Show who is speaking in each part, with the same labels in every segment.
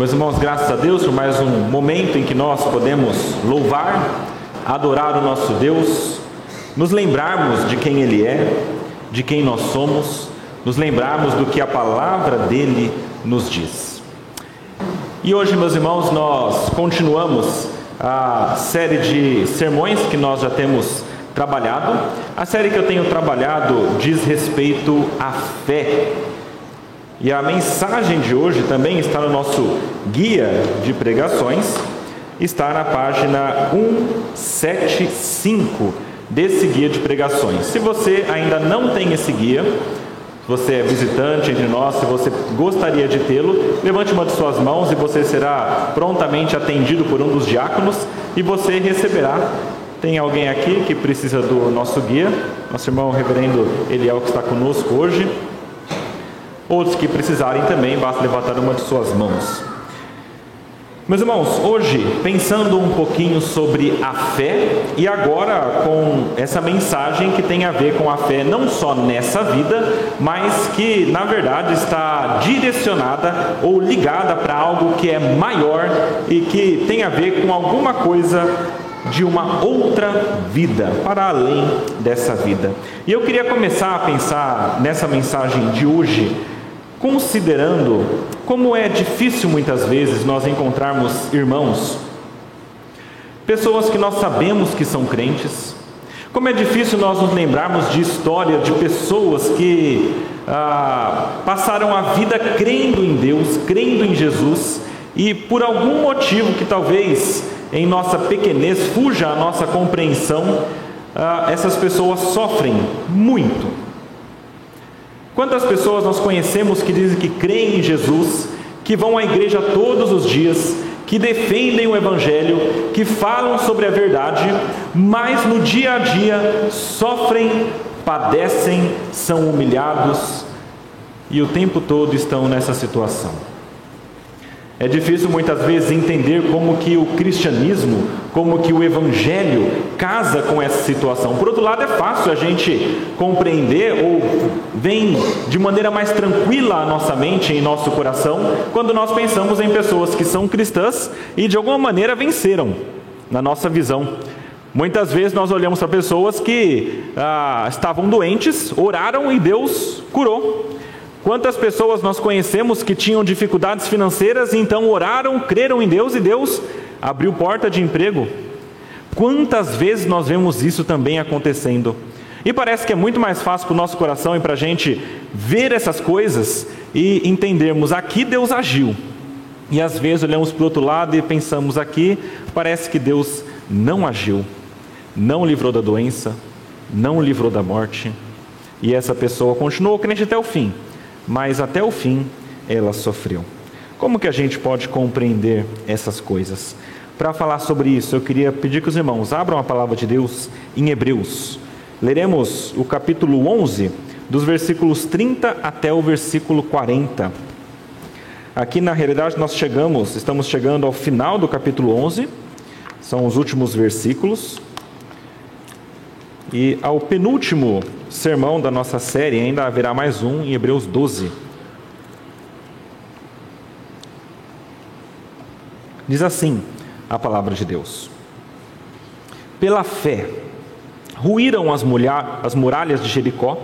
Speaker 1: Meus irmãos, graças a Deus por mais um momento em que nós podemos louvar, adorar o nosso Deus, nos lembrarmos de quem Ele é, de quem nós somos, nos lembrarmos do que a palavra dele nos diz. E hoje, meus irmãos, nós continuamos a série de sermões que nós já temos trabalhado. A série que eu tenho trabalhado diz respeito à fé. E a mensagem de hoje também está no nosso guia de pregações, está na página 175 desse guia de pregações. Se você ainda não tem esse guia, você é visitante entre nós, se você gostaria de tê-lo, levante uma de suas mãos e você será prontamente atendido por um dos diáconos e você receberá. Tem alguém aqui que precisa do nosso guia? Nosso irmão reverendo Eliel que está conosco hoje. Outros que precisarem também, basta levantar uma de suas mãos. Meus irmãos, hoje pensando um pouquinho sobre a fé e agora com essa mensagem que tem a ver com a fé não só nessa vida, mas que na verdade está direcionada ou ligada para algo que é maior e que tem a ver com alguma coisa de uma outra vida, para além dessa vida. E eu queria começar a pensar nessa mensagem de hoje considerando como é difícil muitas vezes nós encontrarmos irmãos, pessoas que nós sabemos que são crentes, como é difícil nós nos lembrarmos de história de pessoas que ah, passaram a vida crendo em Deus, crendo em Jesus, e por algum motivo que talvez em nossa pequenez fuja a nossa compreensão, ah, essas pessoas sofrem muito Quantas pessoas nós conhecemos que dizem que creem em Jesus, que vão à igreja todos os dias, que defendem o Evangelho, que falam sobre a verdade, mas no dia a dia sofrem, padecem, são humilhados e o tempo todo estão nessa situação. É difícil muitas vezes entender como que o cristianismo, como que o evangelho casa com essa situação. Por outro lado, é fácil a gente compreender ou vem de maneira mais tranquila a nossa mente e nosso coração quando nós pensamos em pessoas que são cristãs e de alguma maneira venceram na nossa visão. Muitas vezes nós olhamos para pessoas que ah, estavam doentes, oraram e Deus curou. Quantas pessoas nós conhecemos que tinham dificuldades financeiras e então oraram, creram em Deus e Deus abriu porta de emprego? Quantas vezes nós vemos isso também acontecendo? E parece que é muito mais fácil para o nosso coração e para a gente ver essas coisas e entendermos aqui Deus agiu. E às vezes olhamos para o outro lado e pensamos aqui, parece que Deus não agiu, não livrou da doença, não livrou da morte. E essa pessoa continuou crente até o fim mas até o fim ela sofreu. Como que a gente pode compreender essas coisas? Para falar sobre isso, eu queria pedir que os irmãos abram a palavra de Deus em Hebreus. Leremos o capítulo 11, dos versículos 30 até o versículo 40. Aqui na realidade nós chegamos, estamos chegando ao final do capítulo 11, são os últimos versículos. E ao penúltimo sermão da nossa série, ainda haverá mais um em Hebreus 12. Diz assim a palavra de Deus: Pela fé, ruíram as, as muralhas de Jericó,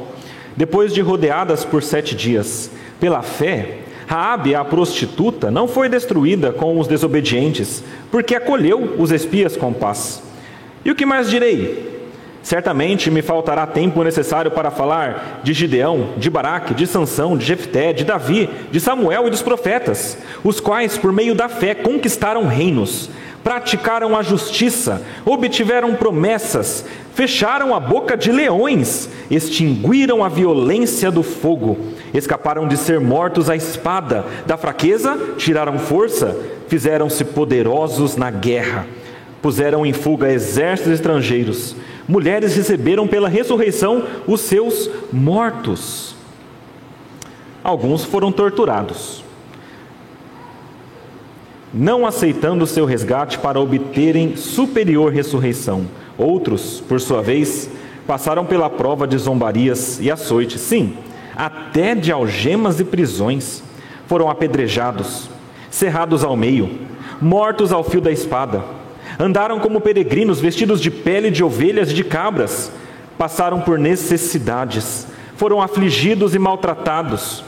Speaker 1: depois de rodeadas por sete dias. Pela fé, Raabe, a prostituta, não foi destruída com os desobedientes, porque acolheu os espias com paz. E o que mais direi? Certamente me faltará tempo necessário para falar de Gideão, de Baraque, de Sansão, de Jefté, de Davi, de Samuel e dos profetas, os quais, por meio da fé, conquistaram reinos, praticaram a justiça, obtiveram promessas, fecharam a boca de leões, extinguiram a violência do fogo, escaparam de ser mortos à espada, da fraqueza tiraram força, fizeram-se poderosos na guerra, puseram em fuga exércitos estrangeiros mulheres receberam pela ressurreição os seus mortos. Alguns foram torturados, não aceitando seu resgate para obterem superior ressurreição. Outros, por sua vez, passaram pela prova de zombarias e açoites, sim, até de algemas e prisões. Foram apedrejados, cerrados ao meio, mortos ao fio da espada. Andaram como peregrinos, vestidos de pele de ovelhas e de cabras. Passaram por necessidades, foram afligidos e maltratados.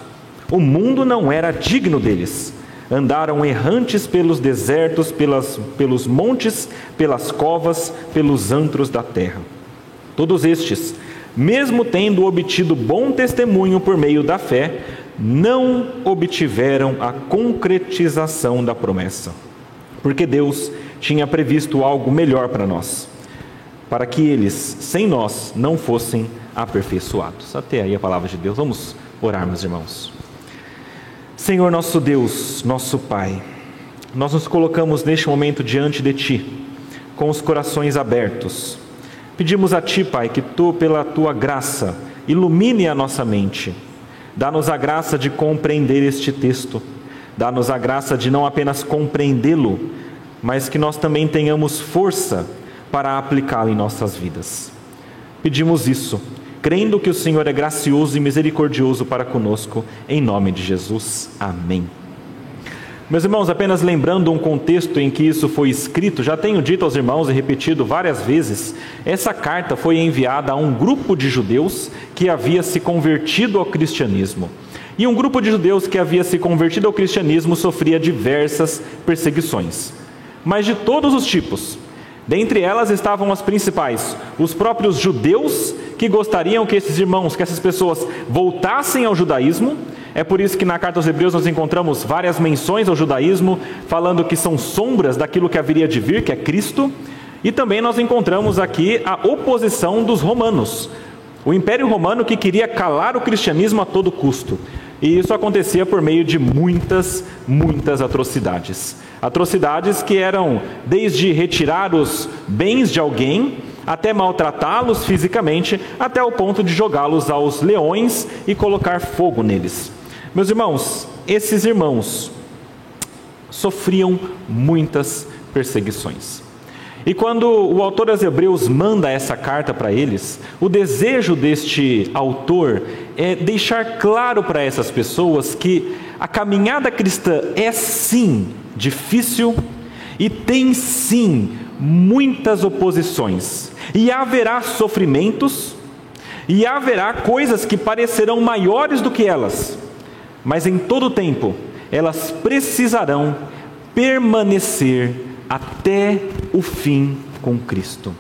Speaker 1: O mundo não era digno deles. Andaram errantes pelos desertos, pelas, pelos montes, pelas covas, pelos antros da terra. Todos estes, mesmo tendo obtido bom testemunho por meio da fé, não obtiveram a concretização da promessa, porque Deus tinha previsto algo melhor para nós, para que eles, sem nós, não fossem aperfeiçoados. Até aí a palavra de Deus. Vamos orar, meus irmãos. Senhor nosso Deus, nosso Pai, nós nos colocamos neste momento diante de Ti, com os corações abertos. Pedimos a Ti, Pai, que Tu, pela Tua graça, ilumine a nossa mente. Dá-nos a graça de compreender este texto. Dá-nos a graça de não apenas compreendê-lo, mas que nós também tenhamos força para aplicá-lo em nossas vidas. Pedimos isso crendo que o Senhor é gracioso e misericordioso para conosco, em nome de Jesus. Amém. Meus irmãos, apenas lembrando um contexto em que isso foi escrito, já tenho dito aos irmãos e repetido várias vezes, essa carta foi enviada a um grupo de judeus que havia se convertido ao cristianismo. E um grupo de judeus que havia se convertido ao cristianismo sofria diversas perseguições, mas de todos os tipos. Dentre elas estavam as principais: os próprios judeus que gostariam que esses irmãos, que essas pessoas voltassem ao judaísmo. É por isso que na carta aos Hebreus nós encontramos várias menções ao judaísmo, falando que são sombras daquilo que haveria de vir, que é Cristo. E também nós encontramos aqui a oposição dos romanos, o Império Romano que queria calar o cristianismo a todo custo. E isso acontecia por meio de muitas, muitas atrocidades. Atrocidades que eram desde retirar os bens de alguém até maltratá-los fisicamente, até o ponto de jogá-los aos leões e colocar fogo neles. Meus irmãos, esses irmãos sofriam muitas perseguições. E quando o autor aos Hebreus manda essa carta para eles, o desejo deste autor é deixar claro para essas pessoas que a caminhada cristã é sim difícil e tem sim muitas oposições, e haverá sofrimentos, e haverá coisas que parecerão maiores do que elas, mas em todo tempo elas precisarão permanecer até o fim com Cristo.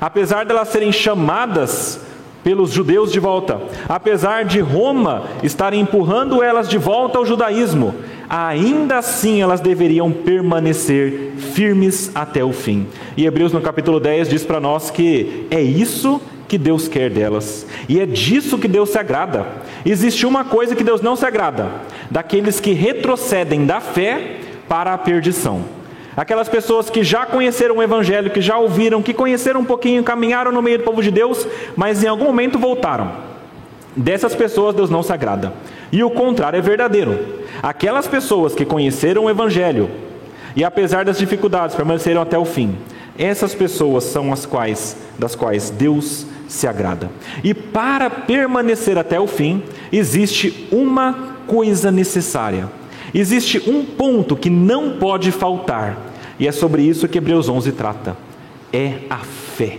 Speaker 1: Apesar de elas serem chamadas pelos judeus de volta, apesar de Roma estar empurrando elas de volta ao judaísmo, ainda assim elas deveriam permanecer firmes até o fim. E Hebreus no capítulo 10 diz para nós que é isso que Deus quer delas, e é disso que Deus se agrada. Existe uma coisa que Deus não se agrada: daqueles que retrocedem da fé para a perdição. Aquelas pessoas que já conheceram o Evangelho, que já ouviram, que conheceram um pouquinho, caminharam no meio do povo de Deus, mas em algum momento voltaram. Dessas pessoas Deus não se agrada. E o contrário é verdadeiro. Aquelas pessoas que conheceram o Evangelho e apesar das dificuldades permaneceram até o fim, essas pessoas são as quais das quais Deus se agrada. E para permanecer até o fim, existe uma coisa necessária. Existe um ponto que não pode faltar. E é sobre isso que Hebreus 11 trata. É a fé.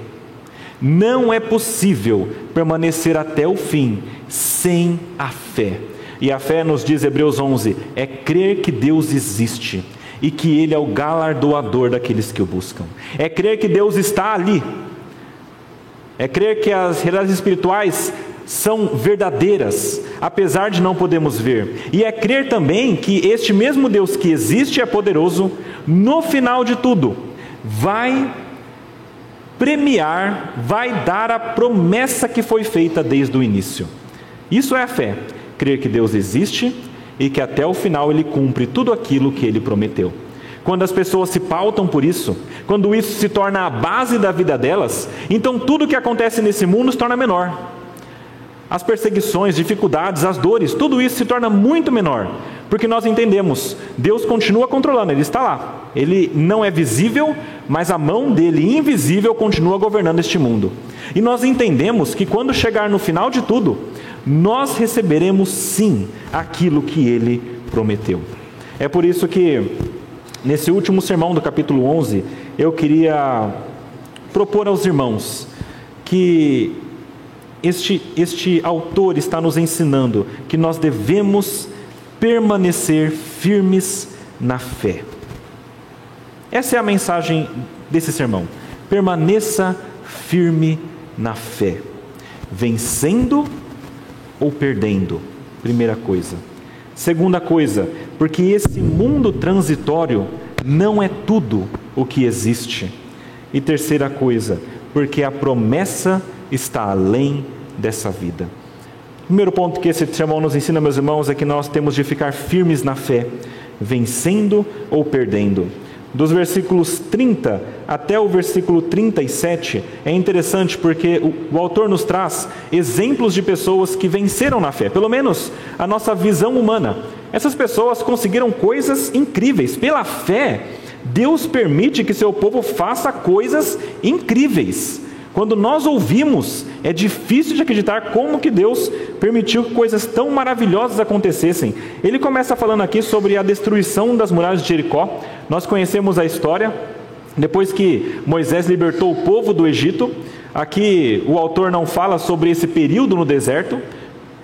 Speaker 1: Não é possível permanecer até o fim sem a fé. E a fé, nos diz Hebreus 11, é crer que Deus existe e que Ele é o galardoador daqueles que o buscam. É crer que Deus está ali. É crer que as realidades espirituais são verdadeiras, apesar de não podermos ver. E é crer também que este mesmo Deus que existe e é poderoso, no final de tudo, vai premiar, vai dar a promessa que foi feita desde o início. Isso é a fé crer que Deus existe e que até o final ele cumpre tudo aquilo que ele prometeu. Quando as pessoas se pautam por isso, quando isso se torna a base da vida delas, então tudo que acontece nesse mundo se torna menor. As perseguições, dificuldades, as dores, tudo isso se torna muito menor, porque nós entendemos, Deus continua controlando, Ele está lá. Ele não é visível, mas a mão dele invisível continua governando este mundo. E nós entendemos que quando chegar no final de tudo, nós receberemos sim aquilo que ele prometeu. É por isso que, nesse último sermão do capítulo 11, eu queria propor aos irmãos que este, este autor está nos ensinando que nós devemos permanecer firmes na fé. Essa é a mensagem desse sermão. Permaneça firme na fé, vencendo ou perdendo. Primeira coisa. Segunda coisa, porque esse mundo transitório não é tudo o que existe. E terceira coisa, porque a promessa está além dessa vida. Primeiro ponto que esse sermão nos ensina, meus irmãos, é que nós temos de ficar firmes na fé, vencendo ou perdendo. Dos versículos 30 até o versículo 37 é interessante porque o, o, autor nos traz exemplos de pessoas que venceram na fé, pelo menos a nossa visão humana. Essas pessoas conseguiram coisas incríveis. Pela fé, Deus permite que seu povo faça coisas incríveis. Quando nós ouvimos, é difícil de acreditar como que Deus permitiu que coisas tão maravilhosas acontecessem. Ele começa falando aqui sobre a destruição das muralhas de Jericó. Nós conhecemos a história. Depois que Moisés libertou o povo do Egito, aqui o autor não fala sobre esse período no deserto,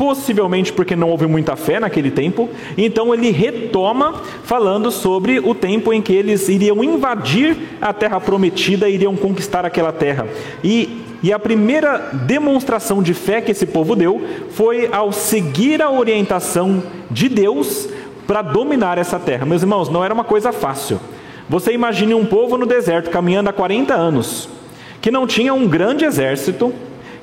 Speaker 1: possivelmente porque não houve muita fé naquele tempo. Então ele retoma falando sobre o tempo em que eles iriam invadir a terra prometida, iriam conquistar aquela terra. E e a primeira demonstração de fé que esse povo deu foi ao seguir a orientação de Deus para dominar essa terra. Meus irmãos, não era uma coisa fácil. Você imagine um povo no deserto caminhando há 40 anos, que não tinha um grande exército,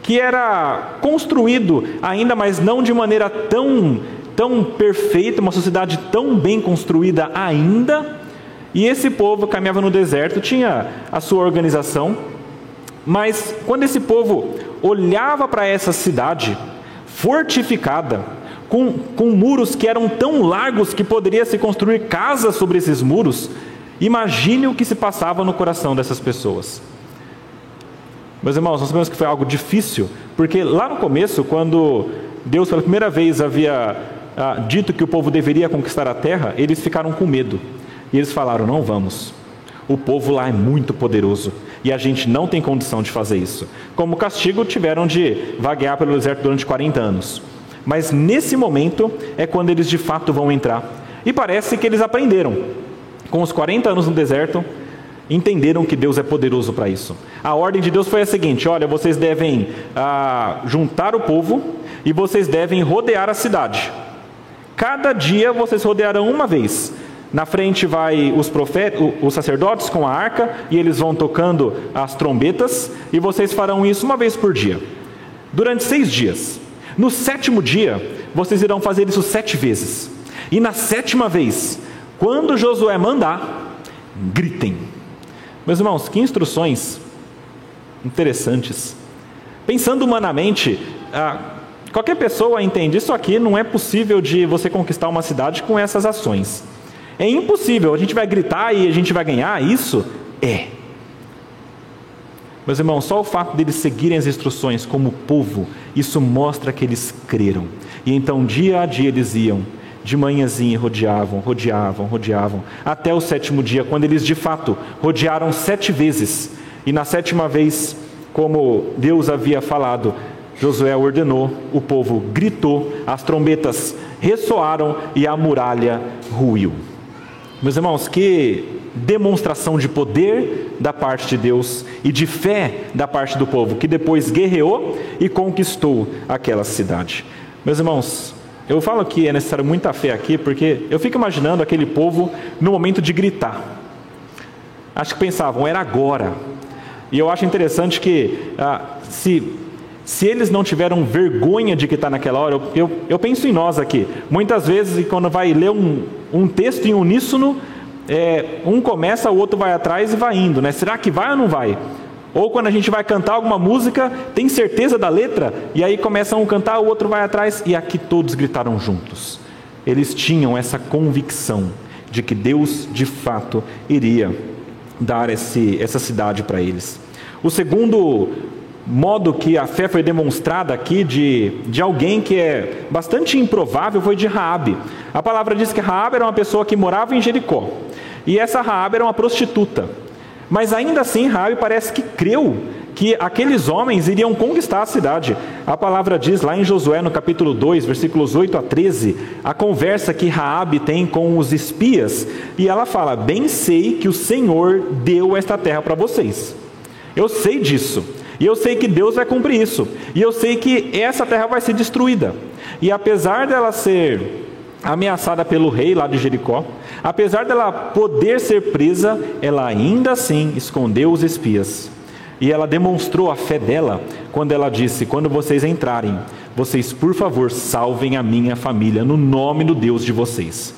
Speaker 1: que era construído ainda, mas não de maneira tão, tão perfeita, uma sociedade tão bem construída ainda. E esse povo caminhava no deserto, tinha a sua organização, mas quando esse povo olhava para essa cidade fortificada, com, com muros que eram tão largos que poderia se construir casas sobre esses muros, imagine o que se passava no coração dessas pessoas. Meus irmãos, nós sabemos que foi algo difícil, porque lá no começo, quando Deus pela primeira vez havia ah, dito que o povo deveria conquistar a terra, eles ficaram com medo. E eles falaram: não vamos. O povo lá é muito poderoso e a gente não tem condição de fazer isso. Como castigo, tiveram de vaguear pelo deserto durante 40 anos. Mas nesse momento é quando eles de fato vão entrar. E parece que eles aprenderam. Com os 40 anos no deserto, entenderam que Deus é poderoso para isso. A ordem de Deus foi a seguinte: olha, vocês devem ah, juntar o povo e vocês devem rodear a cidade. Cada dia vocês rodearão uma vez. Na frente vai os profetas, os sacerdotes com a arca e eles vão tocando as trombetas e vocês farão isso uma vez por dia, durante seis dias. No sétimo dia vocês irão fazer isso sete vezes. E na sétima vez, quando Josué mandar, gritem meus irmãos, que instruções interessantes. Pensando humanamente, ah, qualquer pessoa entende isso aqui não é possível de você conquistar uma cidade com essas ações. É impossível. A gente vai gritar e a gente vai ganhar isso? É. Meus irmãos, só o fato deles seguirem as instruções como povo, isso mostra que eles creram. E então, dia a dia, eles iam de manhãzinha rodeavam, rodeavam, rodeavam, até o sétimo dia, quando eles de fato rodearam sete vezes. E na sétima vez, como Deus havia falado, Josué ordenou, o povo gritou, as trombetas ressoaram e a muralha ruiu. Meus irmãos, que demonstração de poder da parte de Deus e de fé da parte do povo, que depois guerreou e conquistou aquela cidade. Meus irmãos, eu falo que é necessário muita fé aqui, porque eu fico imaginando aquele povo no momento de gritar. Acho que pensavam, era agora. E eu acho interessante que ah, se, se eles não tiveram vergonha de gritar naquela hora, eu, eu, eu, penso em nós aqui. Muitas vezes, quando vai ler um, um texto em uníssono, é, um começa, o outro vai atrás e vai indo. Né? Será que vai ou não vai? Ou quando a gente vai cantar alguma música, tem certeza da letra, e aí começam a cantar, o outro vai atrás, e aqui todos gritaram juntos. Eles tinham essa convicção de que Deus de fato iria dar esse, essa cidade para eles. O segundo modo que a fé foi demonstrada aqui de, de alguém que é bastante improvável foi de Raabe. A palavra diz que Raabe era uma pessoa que morava em Jericó. E essa Raabe era uma prostituta. Mas ainda assim Raabe parece que creu que aqueles homens iriam conquistar a cidade. A palavra diz lá em Josué, no capítulo 2, versículos 8 a 13, a conversa que Raabe tem com os espias, e ela fala: "Bem sei que o Senhor deu esta terra para vocês. Eu sei disso. E eu sei que Deus vai cumprir isso. E eu sei que essa terra vai ser destruída. E apesar dela ser ameaçada pelo rei lá de Jericó, apesar dela poder ser presa, ela ainda assim escondeu os espias. E ela demonstrou a fé dela quando ela disse: Quando vocês entrarem, vocês por favor salvem a minha família no nome do Deus de vocês.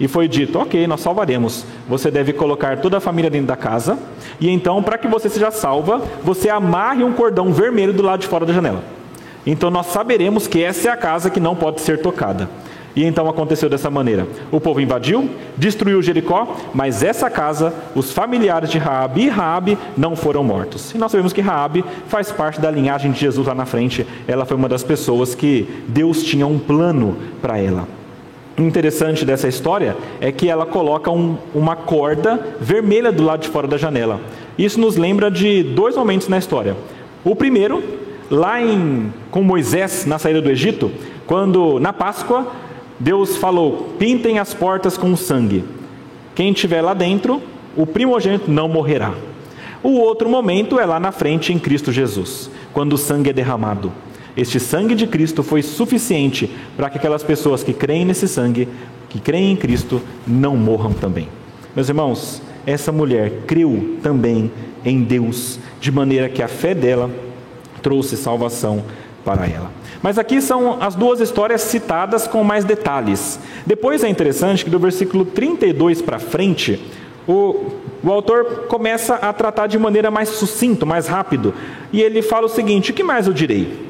Speaker 1: E foi dito: Ok, nós salvaremos. Você deve colocar toda a família dentro da casa. E então, para que você seja salva, você amarre um cordão vermelho do lado de fora da janela. Então nós saberemos que essa é a casa que não pode ser tocada. E então aconteceu dessa maneira: o povo invadiu, destruiu Jericó, mas essa casa, os familiares de Raabe e Raabe não foram mortos. E nós sabemos que Raabe faz parte da linhagem de Jesus lá na frente. Ela foi uma das pessoas que Deus tinha um plano para ela. O interessante dessa história é que ela coloca um, uma corda vermelha do lado de fora da janela. Isso nos lembra de dois momentos na história. O primeiro, lá em, com Moisés na saída do Egito, quando na Páscoa Deus falou: pintem as portas com sangue. Quem estiver lá dentro, o primogênito não morrerá. O outro momento é lá na frente em Cristo Jesus, quando o sangue é derramado. Este sangue de Cristo foi suficiente para que aquelas pessoas que creem nesse sangue, que creem em Cristo, não morram também. Meus irmãos, essa mulher creu também em Deus, de maneira que a fé dela trouxe salvação para ela. Mas aqui são as duas histórias citadas com mais detalhes. Depois é interessante que do versículo 32 para frente, o, o autor começa a tratar de maneira mais sucinta, mais rápido. E ele fala o seguinte: o que mais eu direi?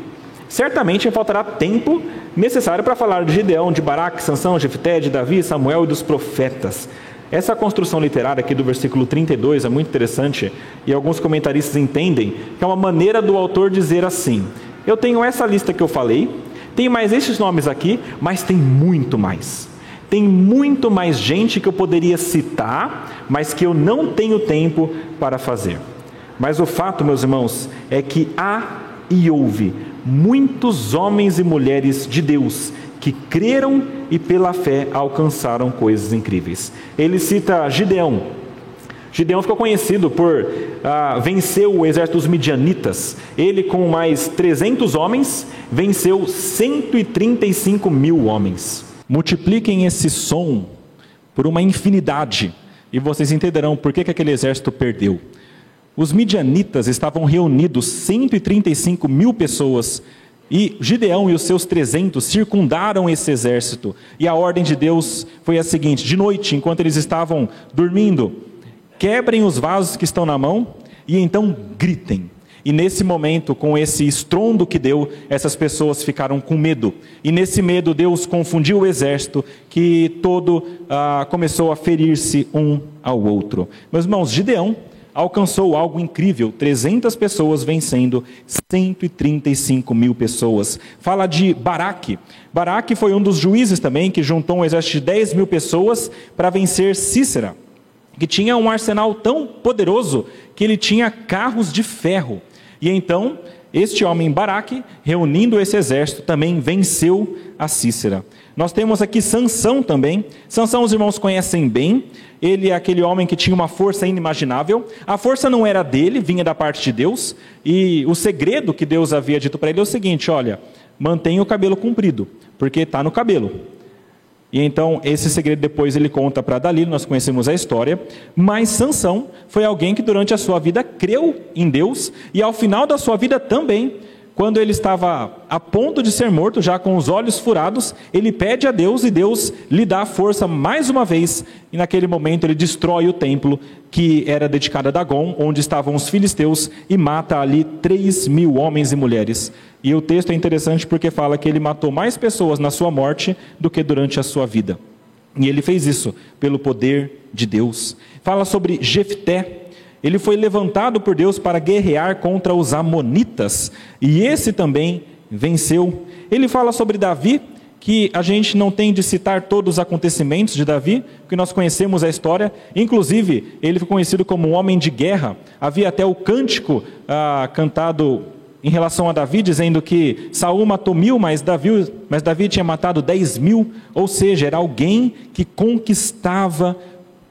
Speaker 1: Certamente faltará tempo necessário para falar de Gideão, de Baraque, Sansão, Jefté, de Davi, Samuel e dos profetas. Essa construção literária aqui do versículo 32 é muito interessante e alguns comentaristas entendem que é uma maneira do autor dizer assim: eu tenho essa lista que eu falei, tem mais esses nomes aqui, mas tem muito mais. Tem muito mais gente que eu poderia citar, mas que eu não tenho tempo para fazer. Mas o fato, meus irmãos, é que há e houve muitos homens e mulheres de Deus que creram e pela fé alcançaram coisas incríveis. Ele cita Gideão, Gideão ficou conhecido por ah, vencer o exército dos midianitas. Ele, com mais 300 homens, venceu 135 mil homens. Multipliquem esse som por uma infinidade e vocês entenderão por que, que aquele exército perdeu. Os midianitas estavam reunidos, 135 mil pessoas, e Gideão e os seus 300 circundaram esse exército. E a ordem de Deus foi a seguinte: de noite, enquanto eles estavam dormindo, quebrem os vasos que estão na mão e então gritem. E nesse momento, com esse estrondo que deu, essas pessoas ficaram com medo. E nesse medo, Deus confundiu o exército, que todo ah, começou a ferir-se um ao outro. Meus irmãos, Gideão alcançou algo incrível: 300 pessoas vencendo 135 mil pessoas. Fala de Baraque. Baraque foi um dos juízes também que juntou um exército de 10 mil pessoas para vencer Cícera que tinha um arsenal tão poderoso que ele tinha carros de ferro. E então, este homem Baraque, reunindo esse exército, também venceu a Cícera. Nós temos aqui Sansão também. Sansão os irmãos conhecem bem. Ele é aquele homem que tinha uma força inimaginável. A força não era dele, vinha da parte de Deus. E o segredo que Deus havia dito para ele é o seguinte: olha, mantenha o cabelo comprido, porque está no cabelo. E então esse segredo depois ele conta para Dalila, nós conhecemos a história, mas Sansão foi alguém que durante a sua vida creu em Deus e ao final da sua vida também, quando ele estava a ponto de ser morto, já com os olhos furados, ele pede a Deus e Deus lhe dá força mais uma vez, e naquele momento ele destrói o templo que era dedicado a Dagon, onde estavam os filisteus, e mata ali três mil homens e mulheres. E o texto é interessante porque fala que ele matou mais pessoas na sua morte do que durante a sua vida. E ele fez isso pelo poder de Deus. Fala sobre Jefté. Ele foi levantado por Deus para guerrear contra os Amonitas, e esse também venceu. Ele fala sobre Davi, que a gente não tem de citar todos os acontecimentos de Davi, porque nós conhecemos a história. Inclusive, ele foi conhecido como um homem de guerra. Havia até o cântico ah, cantado em relação a Davi, dizendo que Saul matou mil, mas Davi, mas Davi tinha matado dez mil. Ou seja, era alguém que conquistava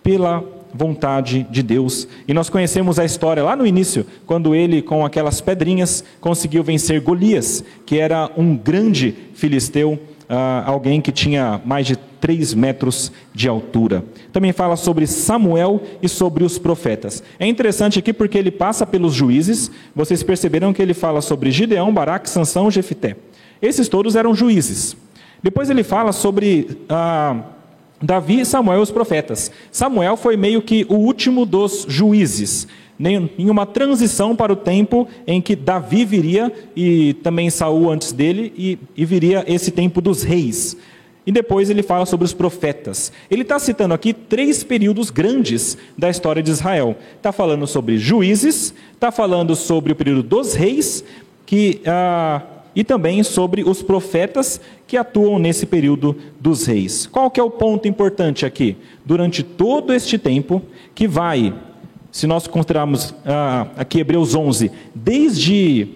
Speaker 1: pela vontade de Deus. E nós conhecemos a história lá no início, quando ele, com aquelas pedrinhas, conseguiu vencer Golias, que era um grande filisteu ah, alguém que tinha mais de 3 metros de altura. Também fala sobre Samuel e sobre os profetas. É interessante aqui porque ele passa pelos juízes, vocês perceberam que ele fala sobre Gideão, Baraque, Sansão Jefité. Esses todos eram juízes. Depois ele fala sobre ah, Davi, Samuel e os profetas. Samuel foi meio que o último dos juízes em uma transição para o tempo em que Davi viria e também Saul antes dele e, e viria esse tempo dos reis. E depois ele fala sobre os profetas. Ele está citando aqui três períodos grandes da história de Israel. Está falando sobre juízes, está falando sobre o período dos reis, que, ah, e também sobre os profetas que atuam nesse período dos reis. Qual que é o ponto importante aqui? Durante todo este tempo, que vai se nós considerarmos ah, aqui Hebreus 11, desde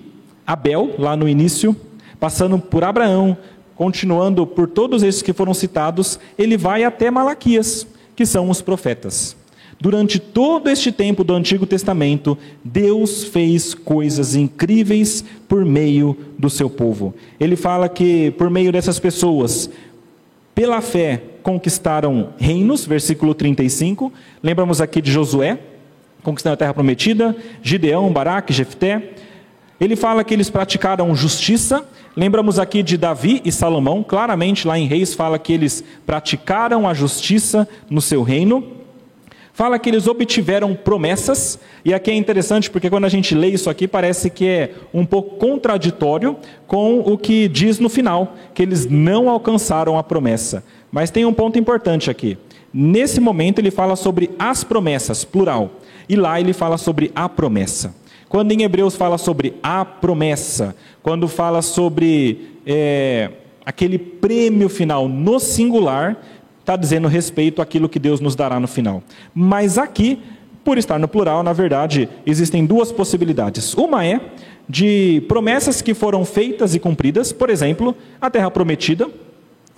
Speaker 1: Abel, lá no início, passando por Abraão, continuando por todos esses que foram citados, ele vai até Malaquias, que são os profetas. Durante todo este tempo do Antigo Testamento, Deus fez coisas incríveis por meio do seu povo. Ele fala que por meio dessas pessoas, pela fé, conquistaram reinos, versículo 35. Lembramos aqui de Josué, conquistando a terra prometida, Gideão, Baraque, Jefté. Ele fala que eles praticaram justiça. Lembramos aqui de Davi e Salomão, claramente lá em Reis fala que eles praticaram a justiça no seu reino. Fala que eles obtiveram promessas, e aqui é interessante porque quando a gente lê isso aqui parece que é um pouco contraditório com o que diz no final, que eles não alcançaram a promessa. Mas tem um ponto importante aqui. Nesse momento ele fala sobre as promessas, plural. E lá ele fala sobre a promessa. Quando em Hebreus fala sobre a promessa, quando fala sobre é, aquele prêmio final no singular, está dizendo respeito àquilo que Deus nos dará no final. Mas aqui, por estar no plural, na verdade, existem duas possibilidades. Uma é de promessas que foram feitas e cumpridas, por exemplo, a terra prometida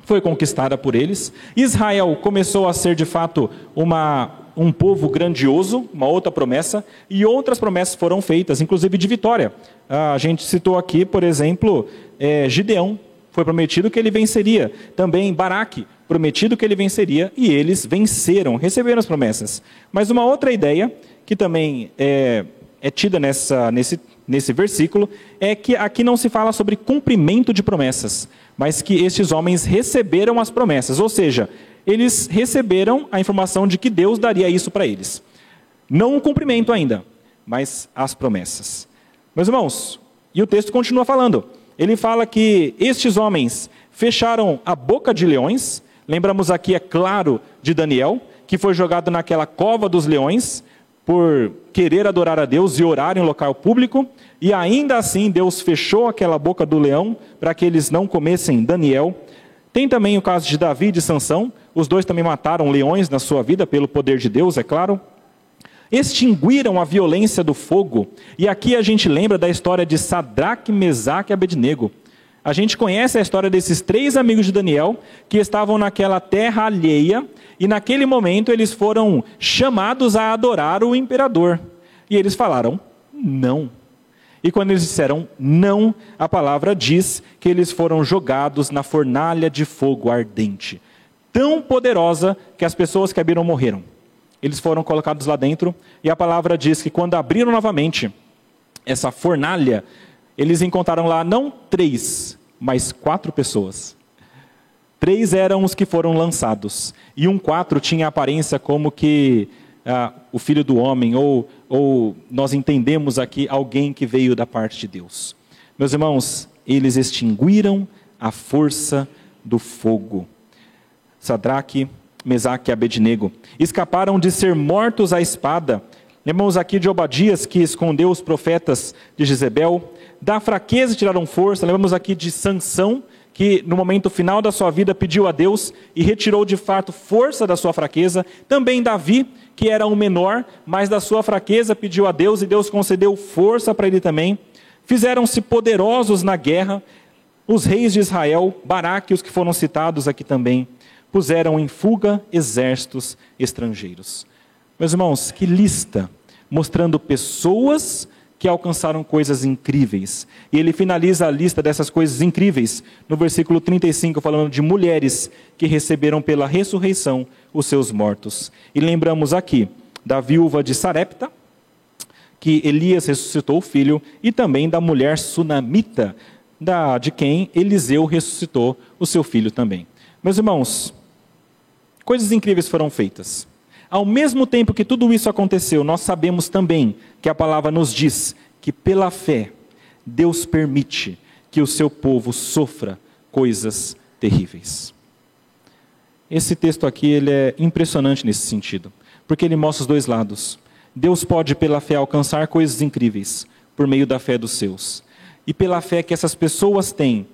Speaker 1: foi conquistada por eles. Israel começou a ser de fato uma um povo grandioso, uma outra promessa, e outras promessas foram feitas, inclusive de vitória. A gente citou aqui, por exemplo, é, Gideão, foi prometido que ele venceria. Também Baraque, prometido que ele venceria, e eles venceram, receberam as promessas. Mas uma outra ideia, que também é, é tida nessa, nesse, nesse versículo, é que aqui não se fala sobre cumprimento de promessas, mas que estes homens receberam as promessas, ou seja, eles receberam a informação de que Deus daria isso para eles. Não o cumprimento ainda, mas as promessas. Meus irmãos, e o texto continua falando. Ele fala que estes homens fecharam a boca de leões. Lembramos aqui, é claro, de Daniel, que foi jogado naquela cova dos leões por querer adorar a Deus e orar em local público, e ainda assim Deus fechou aquela boca do leão para que eles não comessem Daniel. Tem também o caso de Davi e Sansão, os dois também mataram leões na sua vida, pelo poder de Deus, é claro. Extinguiram a violência do fogo. E aqui a gente lembra da história de Sadraque, Mesaque e Abednego. A gente conhece a história desses três amigos de Daniel que estavam naquela terra alheia e naquele momento eles foram chamados a adorar o imperador. E eles falaram: não. E quando eles disseram não, a palavra diz que eles foram jogados na fornalha de fogo ardente tão poderosa que as pessoas que abriram morreram. Eles foram colocados lá dentro e a palavra diz que quando abriram novamente essa fornalha, eles encontraram lá não três, mas quatro pessoas. Três eram os que foram lançados e um quatro tinha aparência como que ah, o filho do homem ou, ou nós entendemos aqui alguém que veio da parte de Deus. Meus irmãos, eles extinguiram a força do fogo. Sadraque, Mesaque e Abednego. Escaparam de ser mortos à espada. Lembramos aqui de Obadias, que escondeu os profetas de Jezebel. Da fraqueza tiraram força. Lembramos aqui de Sansão, que no momento final da sua vida pediu a Deus e retirou de fato força da sua fraqueza. Também Davi, que era um menor, mas da sua fraqueza pediu a Deus e Deus concedeu força para ele também. Fizeram-se poderosos na guerra. Os reis de Israel, Baraque, os que foram citados aqui também, puseram em fuga exércitos estrangeiros. Meus irmãos, que lista mostrando pessoas que alcançaram coisas incríveis. E ele finaliza a lista dessas coisas incríveis no versículo 35, falando de mulheres que receberam pela ressurreição os seus mortos. E lembramos aqui da viúva de Sarepta, que Elias ressuscitou o filho, e também da mulher sunamita, da, de quem Eliseu ressuscitou o seu filho também. Meus irmãos, coisas incríveis foram feitas. Ao mesmo tempo que tudo isso aconteceu, nós sabemos também que a palavra nos diz que pela fé Deus permite que o seu povo sofra coisas terríveis. Esse texto aqui ele é impressionante nesse sentido, porque ele mostra os dois lados. Deus pode pela fé alcançar coisas incríveis por meio da fé dos seus. E pela fé que essas pessoas têm,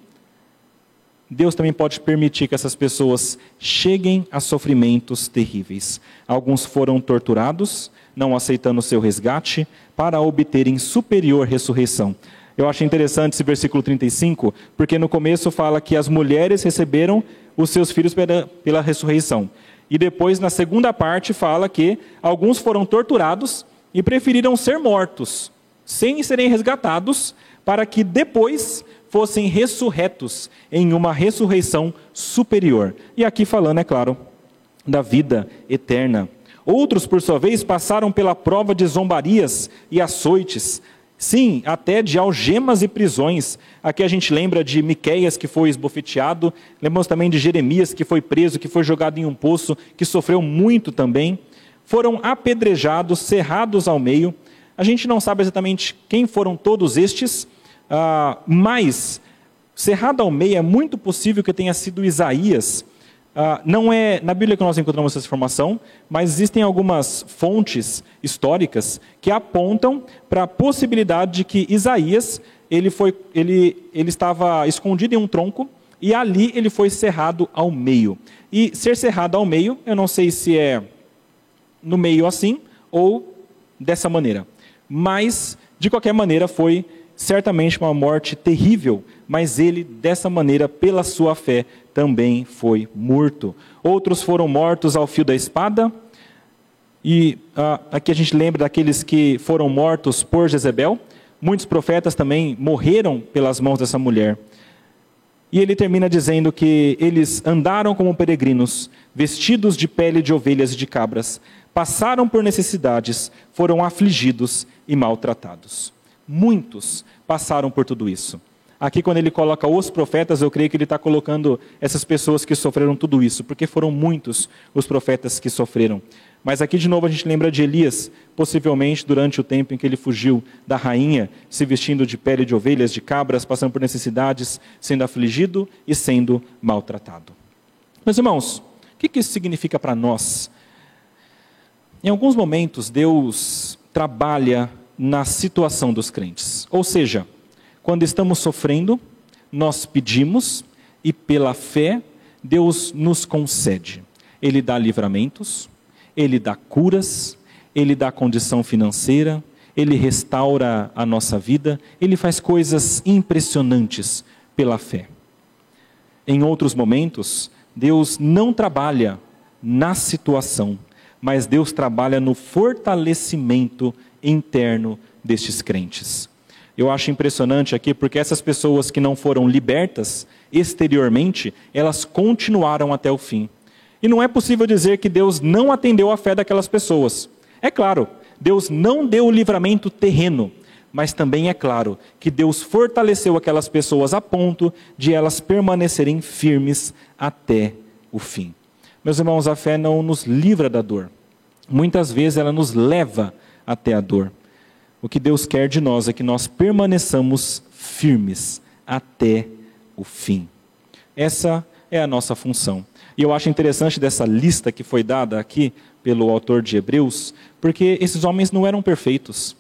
Speaker 1: Deus também pode permitir que essas pessoas cheguem a sofrimentos terríveis. Alguns foram torturados, não aceitando o seu resgate, para obterem superior ressurreição. Eu acho interessante esse versículo 35, porque no começo fala que as mulheres receberam os seus filhos pela, pela ressurreição. E depois, na segunda parte, fala que alguns foram torturados e preferiram ser mortos, sem serem resgatados, para que depois fossem ressurretos em uma ressurreição superior. E aqui falando, é claro, da vida eterna. Outros, por sua vez, passaram pela prova de zombarias e açoites, sim, até de algemas e prisões. Aqui a gente lembra de Miqueias, que foi esbofeteado, lembramos também de Jeremias, que foi preso, que foi jogado em um poço, que sofreu muito também. Foram apedrejados, cerrados ao meio. A gente não sabe exatamente quem foram todos estes, ah, mas, cerrado ao meio, é muito possível que tenha sido Isaías. Ah, não é na Bíblia que nós encontramos essa informação, mas existem algumas fontes históricas que apontam para a possibilidade de que Isaías ele, foi, ele, ele estava escondido em um tronco e ali ele foi cerrado ao meio. E ser cerrado ao meio, eu não sei se é no meio assim ou dessa maneira, mas de qualquer maneira foi certamente uma morte terrível, mas ele, dessa maneira, pela sua fé, também foi morto. Outros foram mortos ao fio da espada, e ah, aqui a gente lembra daqueles que foram mortos por Jezebel. Muitos profetas também morreram pelas mãos dessa mulher. E ele termina dizendo que eles andaram como peregrinos, vestidos de pele de ovelhas e de cabras, passaram por necessidades, foram afligidos e maltratados. Muitos passaram por tudo isso. Aqui, quando ele coloca os profetas, eu creio que ele está colocando essas pessoas que sofreram tudo isso, porque foram muitos os profetas que sofreram. Mas aqui, de novo, a gente lembra de Elias, possivelmente durante o tempo em que ele fugiu da rainha, se vestindo de pele de ovelhas, de cabras, passando por necessidades, sendo afligido e sendo maltratado. Meus irmãos, o que isso significa para nós? Em alguns momentos, Deus trabalha na situação dos crentes. Ou seja, quando estamos sofrendo, nós pedimos e pela fé Deus nos concede. Ele dá livramentos, ele dá curas, ele dá condição financeira, ele restaura a nossa vida, ele faz coisas impressionantes pela fé. Em outros momentos, Deus não trabalha na situação, mas Deus trabalha no fortalecimento interno destes crentes. Eu acho impressionante aqui porque essas pessoas que não foram libertas exteriormente, elas continuaram até o fim. E não é possível dizer que Deus não atendeu a fé daquelas pessoas. É claro, Deus não deu o livramento terreno, mas também é claro que Deus fortaleceu aquelas pessoas a ponto de elas permanecerem firmes até o fim. Meus irmãos, a fé não nos livra da dor. Muitas vezes ela nos leva até a dor. O que Deus quer de nós é que nós permaneçamos firmes até o fim. Essa é a nossa função. E eu acho interessante dessa lista que foi dada aqui pelo autor de Hebreus, porque esses homens não eram perfeitos.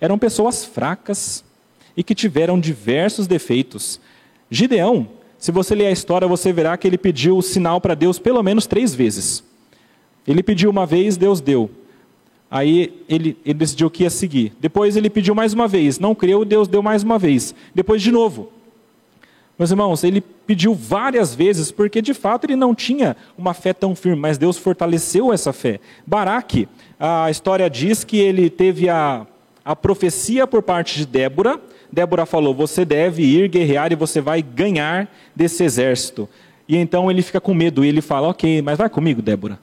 Speaker 1: Eram pessoas fracas e que tiveram diversos defeitos. Gideão, se você ler a história, você verá que ele pediu o sinal para Deus pelo menos três vezes. Ele pediu uma vez, Deus deu. Aí ele, ele decidiu que ia seguir. Depois ele pediu mais uma vez, não creu, Deus deu mais uma vez. Depois de novo. Meus irmãos, ele pediu várias vezes, porque de fato ele não tinha uma fé tão firme, mas Deus fortaleceu essa fé. Baraque, a história diz que ele teve a, a profecia por parte de Débora. Débora falou: Você deve ir guerrear e você vai ganhar desse exército. E então ele fica com medo e ele fala: Ok, mas vai comigo, Débora.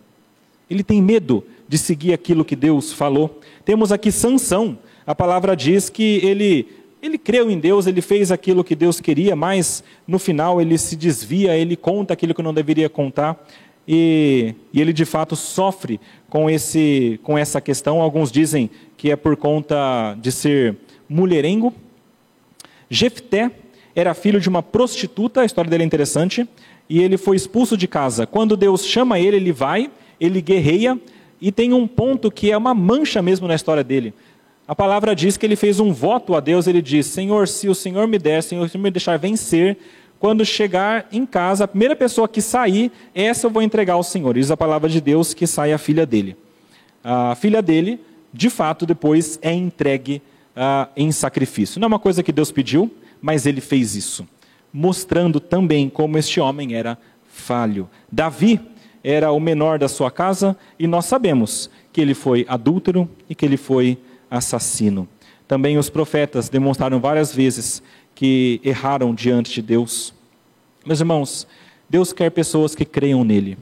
Speaker 1: Ele tem medo de seguir aquilo que Deus falou. Temos aqui Sansão. A palavra diz que ele ele creu em Deus, ele fez aquilo que Deus queria, mas no final ele se desvia, ele conta aquilo que não deveria contar. E, e, ele de fato sofre com, esse, com essa questão. Alguns dizem que é por conta de ser mulherengo. Jefté era filho de uma prostituta, a história dele é interessante, e ele foi expulso de casa. Quando Deus chama ele, ele vai, ele guerreia, e tem um ponto que é uma mancha mesmo na história dele. A palavra diz que ele fez um voto a Deus, ele diz: Senhor, se o Senhor me der, Senhor, se me deixar vencer, quando chegar em casa, a primeira pessoa que sair, essa eu vou entregar ao Senhor. Diz a palavra de Deus que sai a filha dele. A filha dele, de fato, depois é entregue uh, em sacrifício. Não é uma coisa que Deus pediu, mas ele fez isso, mostrando também como este homem era falho. Davi era o menor da sua casa e nós sabemos que ele foi adúltero e que ele foi assassino. Também os profetas demonstraram várias vezes que erraram diante de Deus. Meus irmãos, Deus quer pessoas que creiam nele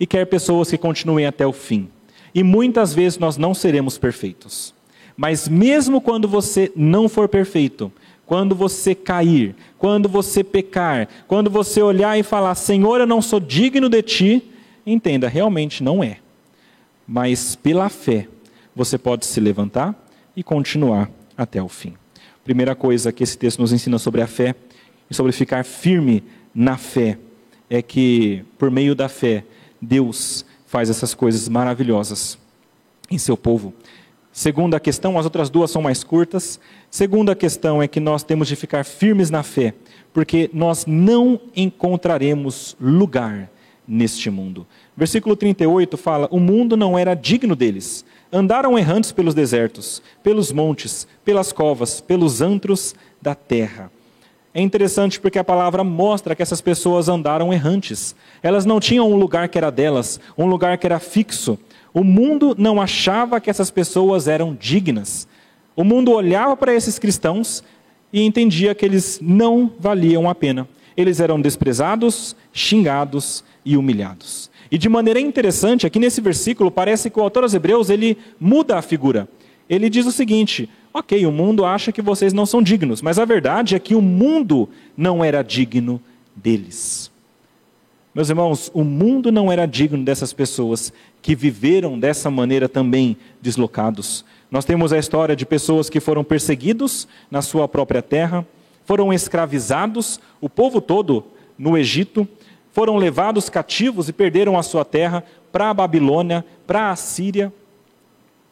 Speaker 1: e quer pessoas que continuem até o fim. E muitas vezes nós não seremos perfeitos. Mas mesmo quando você não for perfeito, quando você cair, quando você pecar, quando você olhar e falar: Senhor, eu não sou digno de ti, entenda, realmente não é. Mas pela fé, você pode se levantar e continuar até o fim. Primeira coisa que esse texto nos ensina sobre a fé e sobre ficar firme na fé é que, por meio da fé, Deus faz essas coisas maravilhosas em seu povo. Segunda questão, as outras duas são mais curtas. Segunda questão é que nós temos de ficar firmes na fé, porque nós não encontraremos lugar neste mundo. Versículo 38 fala: O mundo não era digno deles. Andaram errantes pelos desertos, pelos montes, pelas covas, pelos antros da terra. É interessante porque a palavra mostra que essas pessoas andaram errantes. Elas não tinham um lugar que era delas, um lugar que era fixo. O mundo não achava que essas pessoas eram dignas. O mundo olhava para esses cristãos e entendia que eles não valiam a pena. Eles eram desprezados, xingados e humilhados. E de maneira interessante, aqui nesse versículo, parece que o autor aos Hebreus ele muda a figura. Ele diz o seguinte: ok, o mundo acha que vocês não são dignos, mas a verdade é que o mundo não era digno deles. Meus irmãos, o mundo não era digno dessas pessoas que viveram dessa maneira também deslocados. Nós temos a história de pessoas que foram perseguidos na sua própria terra, foram escravizados, o povo todo no Egito, foram levados cativos e perderam a sua terra para a Babilônia, para a Síria.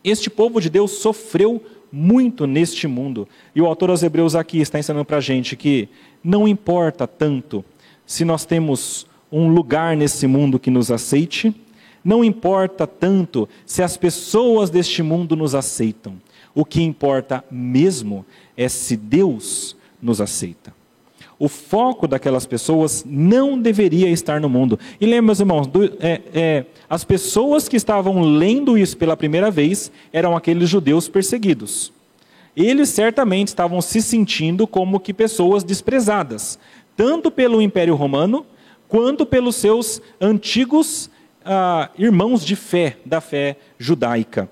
Speaker 1: Este povo de Deus sofreu muito neste mundo. E o autor aos Hebreus aqui está ensinando para a gente que não importa tanto se nós temos um lugar nesse mundo que nos aceite, não importa tanto se as pessoas deste mundo nos aceitam. O que importa mesmo é se Deus nos aceita o foco daquelas pessoas não deveria estar no mundo. E lembra, meus irmãos, do, é, é, as pessoas que estavam lendo isso pela primeira vez eram aqueles judeus perseguidos. Eles certamente estavam se sentindo como que pessoas desprezadas, tanto pelo Império Romano, quanto pelos seus antigos ah, irmãos de fé, da fé judaica.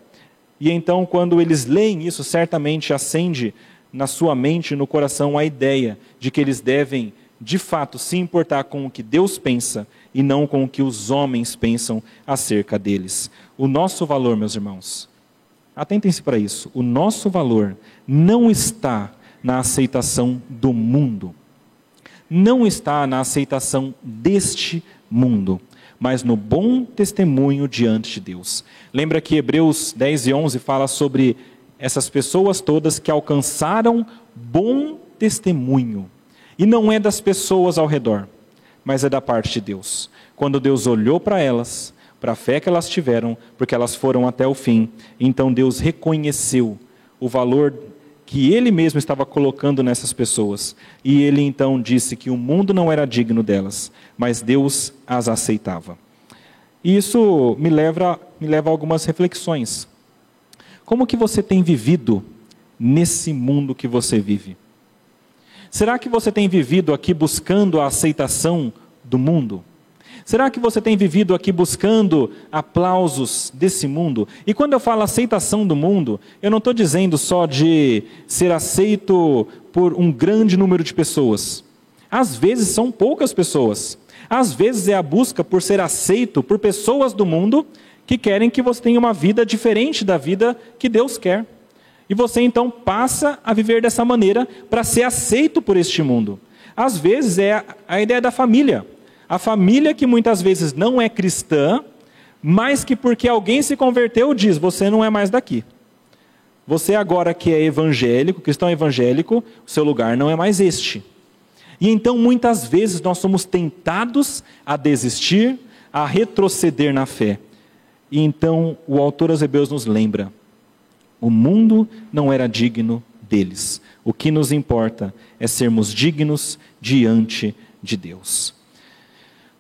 Speaker 1: E então, quando eles leem isso, certamente acende na sua mente e no coração a ideia de que eles devem, de fato, se importar com o que Deus pensa e não com o que os homens pensam acerca deles. O nosso valor, meus irmãos, atentem-se para isso, o nosso valor não está na aceitação do mundo, não está na aceitação deste mundo, mas no bom testemunho diante de Deus. Lembra que Hebreus 10 e 11 fala sobre essas pessoas todas que alcançaram bom testemunho. E não é das pessoas ao redor, mas é da parte de Deus. Quando Deus olhou para elas, para a fé que elas tiveram, porque elas foram até o fim, então Deus reconheceu o valor que ele mesmo estava colocando nessas pessoas. E ele então disse que o mundo não era digno delas, mas Deus as aceitava. E isso me leva, me leva a algumas reflexões. Como que você tem vivido nesse mundo que você vive? Será que você tem vivido aqui buscando a aceitação do mundo? Será que você tem vivido aqui buscando aplausos desse mundo? E quando eu falo aceitação do mundo, eu não estou dizendo só de ser aceito por um grande número de pessoas. Às vezes são poucas pessoas. Às vezes é a busca por ser aceito por pessoas do mundo que querem que você tenha uma vida diferente da vida que Deus quer. E você então passa a viver dessa maneira para ser aceito por este mundo. Às vezes é a ideia da família. A família que muitas vezes não é cristã, mas que porque alguém se converteu diz: você não é mais daqui. Você agora que é evangélico, cristão evangélico, o seu lugar não é mais este. E então muitas vezes nós somos tentados a desistir, a retroceder na fé. E então o autor aos Hebreus nos lembra: o mundo não era digno deles. O que nos importa é sermos dignos diante de Deus.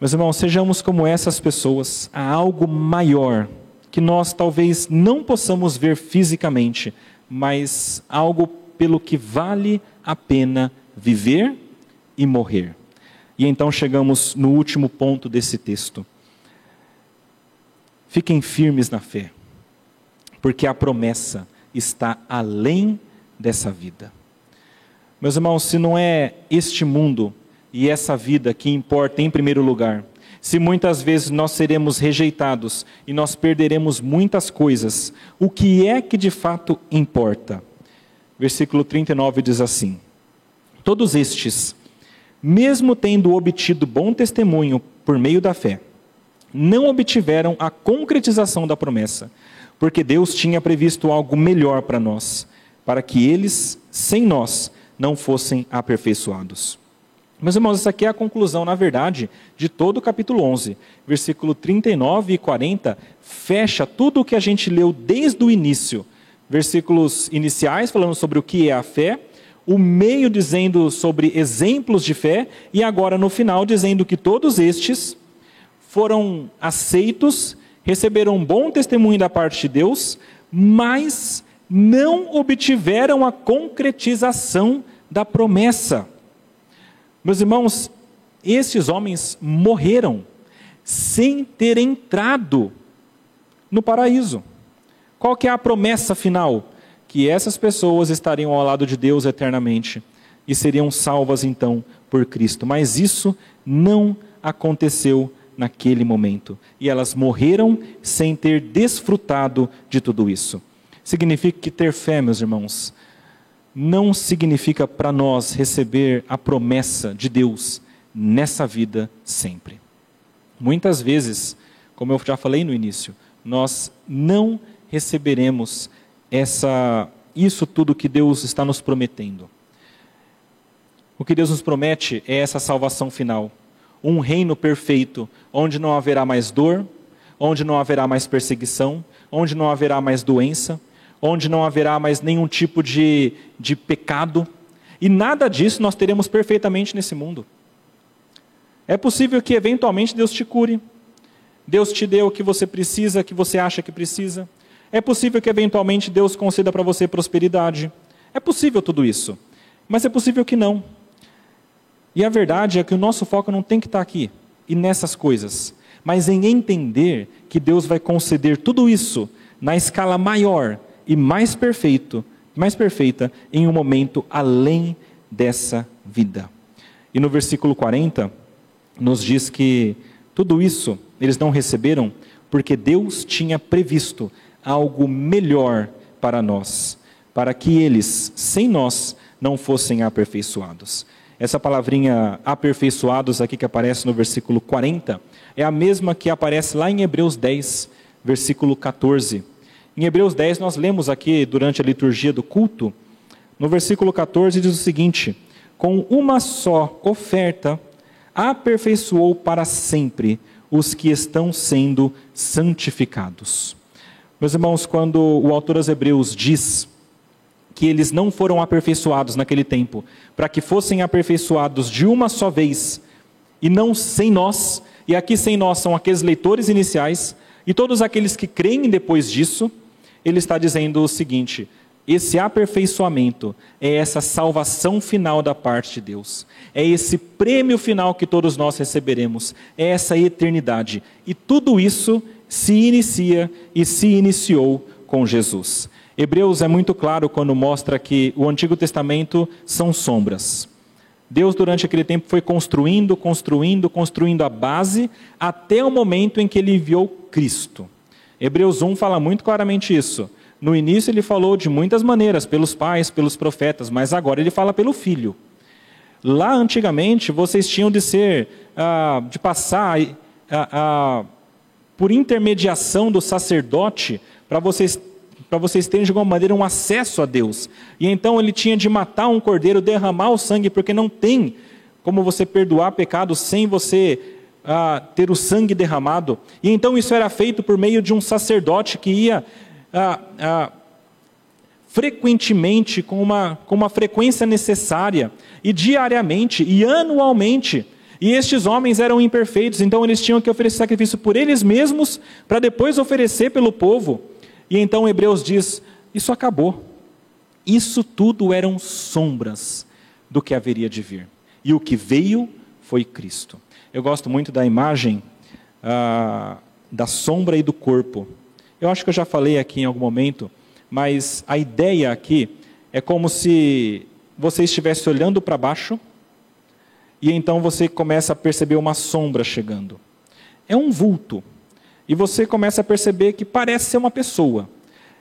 Speaker 1: Meus irmãos, sejamos como essas pessoas, há algo maior que nós talvez não possamos ver fisicamente, mas algo pelo que vale a pena viver e morrer. E então chegamos no último ponto desse texto. Fiquem firmes na fé, porque a promessa está além dessa vida. Meus irmãos, se não é este mundo e essa vida que importa em primeiro lugar. Se muitas vezes nós seremos rejeitados e nós perderemos muitas coisas, o que é que de fato importa? Versículo 39 diz assim: Todos estes, mesmo tendo obtido bom testemunho por meio da fé, não obtiveram a concretização da promessa, porque Deus tinha previsto algo melhor para nós, para que eles, sem nós, não fossem aperfeiçoados. Meus irmãos, essa aqui é a conclusão, na verdade, de todo o capítulo 11. Versículo 39 e 40 fecha tudo o que a gente leu desde o início. Versículos iniciais falando sobre o que é a fé, o meio dizendo sobre exemplos de fé, e agora no final dizendo que todos estes foram aceitos, receberam bom testemunho da parte de Deus, mas não obtiveram a concretização da promessa. Meus irmãos, esses homens morreram sem ter entrado no paraíso. Qual que é a promessa final? Que essas pessoas estariam ao lado de Deus eternamente e seriam salvas então por Cristo. Mas isso não aconteceu naquele momento. E elas morreram sem ter desfrutado de tudo isso. Significa que ter fé, meus irmãos, não significa para nós receber a promessa de Deus nessa vida sempre. Muitas vezes, como eu já falei no início, nós não receberemos essa isso tudo que Deus está nos prometendo. O que Deus nos promete é essa salvação final, um reino perfeito, onde não haverá mais dor, onde não haverá mais perseguição, onde não haverá mais doença, onde não haverá mais nenhum tipo de, de pecado. E nada disso nós teremos perfeitamente nesse mundo. É possível que eventualmente Deus te cure. Deus te dê o que você precisa, que você acha que precisa. É possível que eventualmente Deus conceda para você prosperidade. É possível tudo isso. Mas é possível que não. E a verdade é que o nosso foco não tem que estar aqui e nessas coisas, mas em entender que Deus vai conceder tudo isso na escala maior e mais perfeito, mais perfeita em um momento além dessa vida. E no versículo 40 nos diz que tudo isso eles não receberam porque Deus tinha previsto algo melhor para nós, para que eles, sem nós, não fossem aperfeiçoados. Essa palavrinha aperfeiçoados aqui que aparece no versículo 40, é a mesma que aparece lá em Hebreus 10, versículo 14. Em Hebreus 10, nós lemos aqui durante a liturgia do culto, no versículo 14 diz o seguinte: Com uma só oferta aperfeiçoou para sempre os que estão sendo santificados. Meus irmãos, quando o autor aos Hebreus diz que eles não foram aperfeiçoados naquele tempo, para que fossem aperfeiçoados de uma só vez, e não sem nós, e aqui sem nós são aqueles leitores iniciais, e todos aqueles que creem depois disso, ele está dizendo o seguinte: esse aperfeiçoamento é essa salvação final da parte de Deus. É esse prêmio final que todos nós receberemos. É essa eternidade. E tudo isso se inicia e se iniciou com Jesus. Hebreus é muito claro quando mostra que o Antigo Testamento são sombras. Deus, durante aquele tempo, foi construindo, construindo, construindo a base, até o momento em que ele enviou Cristo. Hebreus 1 fala muito claramente isso. No início ele falou de muitas maneiras, pelos pais, pelos profetas, mas agora ele fala pelo filho. Lá antigamente vocês tinham de ser, ah, de passar ah, ah, por intermediação do sacerdote para vocês para vocês terem de alguma maneira um acesso a Deus. E então ele tinha de matar um cordeiro, derramar o sangue, porque não tem como você perdoar pecado sem você ah, ter o sangue derramado. E então isso era feito por meio de um sacerdote que ia ah, ah, frequentemente, com uma, com uma frequência necessária, e diariamente e anualmente. E estes homens eram imperfeitos, então eles tinham que oferecer sacrifício por eles mesmos, para depois oferecer pelo povo. E então Hebreus diz: Isso acabou. Isso tudo eram sombras do que haveria de vir. E o que veio foi Cristo. Eu gosto muito da imagem ah, da sombra e do corpo. Eu acho que eu já falei aqui em algum momento, mas a ideia aqui é como se você estivesse olhando para baixo e então você começa a perceber uma sombra chegando. É um vulto. E você começa a perceber que parece ser uma pessoa.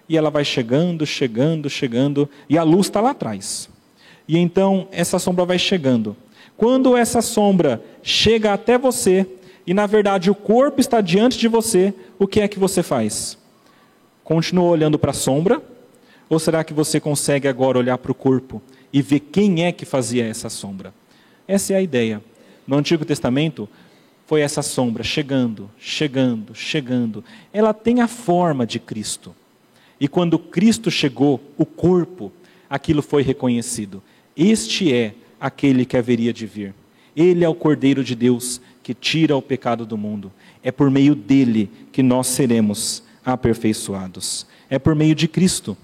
Speaker 1: E ela vai chegando, chegando, chegando, e a luz está lá atrás. E então essa sombra vai chegando. Quando essa sombra chega até você, e na verdade o corpo está diante de você, o que é que você faz? Continua olhando para a sombra? Ou será que você consegue agora olhar para o corpo e ver quem é que fazia essa sombra? Essa é a ideia. No Antigo Testamento, foi essa sombra chegando, chegando, chegando. Ela tem a forma de Cristo. E quando Cristo chegou, o corpo, aquilo foi reconhecido. Este é aquele que haveria de vir. Ele é o Cordeiro de Deus que tira o pecado do mundo. É por meio dele que nós seremos aperfeiçoados. É por meio de Cristo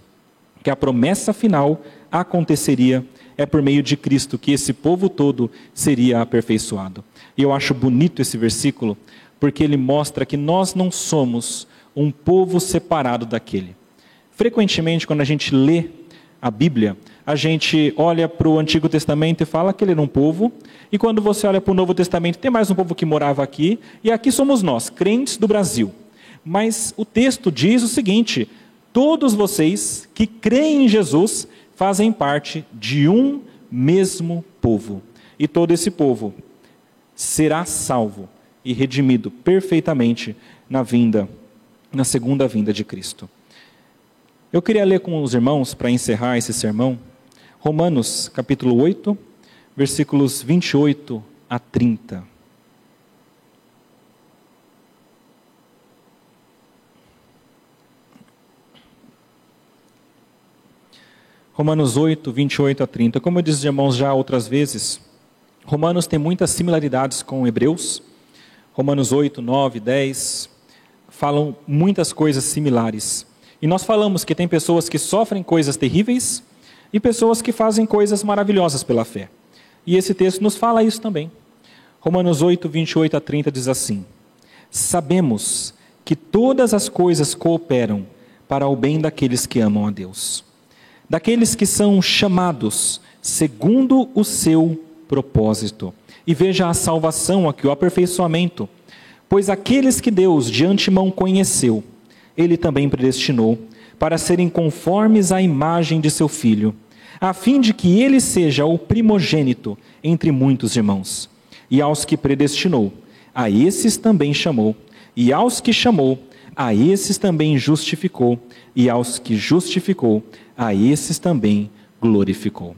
Speaker 1: que a promessa final aconteceria. É por meio de Cristo que esse povo todo seria aperfeiçoado. E eu acho bonito esse versículo, porque ele mostra que nós não somos um povo separado daquele. Frequentemente, quando a gente lê a Bíblia, a gente olha para o Antigo Testamento e fala que ele era um povo, e quando você olha para o Novo Testamento, tem mais um povo que morava aqui, e aqui somos nós, crentes do Brasil. Mas o texto diz o seguinte: todos vocês que creem em Jesus fazem parte de um mesmo povo. E todo esse povo será salvo e redimido perfeitamente na vinda, na segunda vinda de Cristo. Eu queria ler com os irmãos para encerrar esse sermão, Romanos capítulo 8, versículos 28 a 30. Romanos 8, 28 a 30. Como eu disse, irmãos, já outras vezes, Romanos tem muitas similaridades com Hebreus. Romanos 8, 9, 10 falam muitas coisas similares. E nós falamos que tem pessoas que sofrem coisas terríveis e pessoas que fazem coisas maravilhosas pela fé. E esse texto nos fala isso também. Romanos 8, 28 a 30 diz assim: Sabemos que todas as coisas cooperam para o bem daqueles que amam a Deus daqueles que são chamados segundo o seu propósito. E veja a salvação aqui, o aperfeiçoamento. Pois aqueles que Deus de antemão conheceu, ele também predestinou para serem conformes à imagem de seu filho,
Speaker 2: a fim de que ele seja o primogênito entre muitos irmãos. E aos que predestinou, a esses também chamou. E aos que chamou, a esses também justificou. E aos que justificou, a esses também glorificou.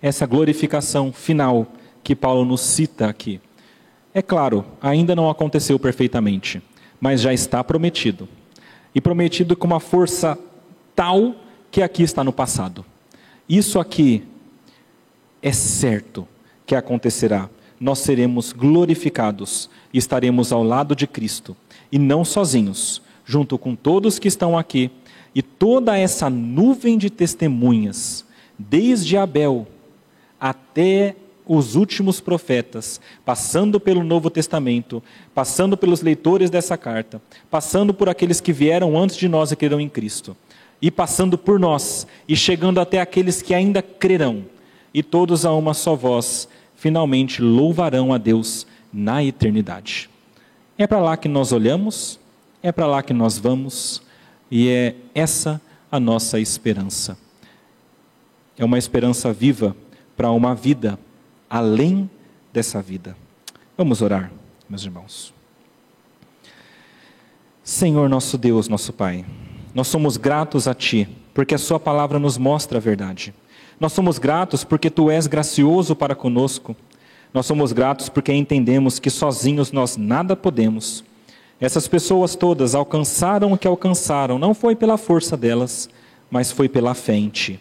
Speaker 2: Essa glorificação final que Paulo nos cita aqui. É claro, ainda não aconteceu perfeitamente, mas já está prometido. E prometido com uma força tal que aqui está no passado. Isso aqui é certo que acontecerá. Nós seremos glorificados e estaremos ao lado de Cristo, e não sozinhos, junto com todos que estão aqui, e toda essa nuvem de testemunhas, desde Abel até os últimos profetas, passando pelo Novo Testamento, passando pelos leitores dessa carta, passando por aqueles que vieram antes de nós e creram em Cristo, e passando por nós, e chegando até aqueles que ainda crerão, e todos a uma só voz, finalmente louvarão a Deus na eternidade. É para lá que nós olhamos, é para lá que nós vamos, e é essa a nossa esperança. É uma esperança viva para uma vida além dessa vida. Vamos orar, meus irmãos. Senhor nosso Deus, nosso Pai, nós somos gratos a Ti, porque a Sua palavra nos mostra a verdade. Nós somos gratos porque Tu és gracioso para conosco. Nós somos gratos porque entendemos que sozinhos nós nada podemos. Essas pessoas todas alcançaram o que alcançaram, não foi pela força delas, mas foi pela Ti.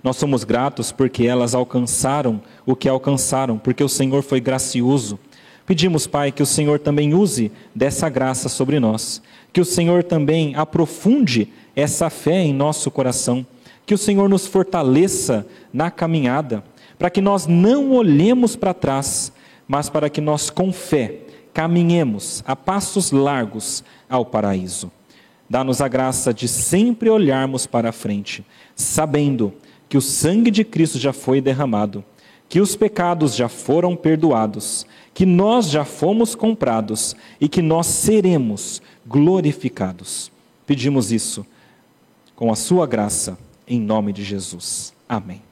Speaker 2: Nós somos gratos porque elas alcançaram o que alcançaram, porque o Senhor foi gracioso. Pedimos, Pai, que o Senhor também use dessa graça sobre nós, que o Senhor também aprofunde essa fé em nosso coração, que o Senhor nos fortaleça na caminhada, para que nós não olhemos para trás, mas para que nós com fé caminhemos a passos largos ao paraíso. Dá-nos a graça de sempre olharmos para a frente, sabendo que o sangue de Cristo já foi derramado, que os pecados já foram perdoados, que nós já fomos comprados e que nós seremos glorificados. Pedimos isso com a sua graça, em nome de Jesus. Amém.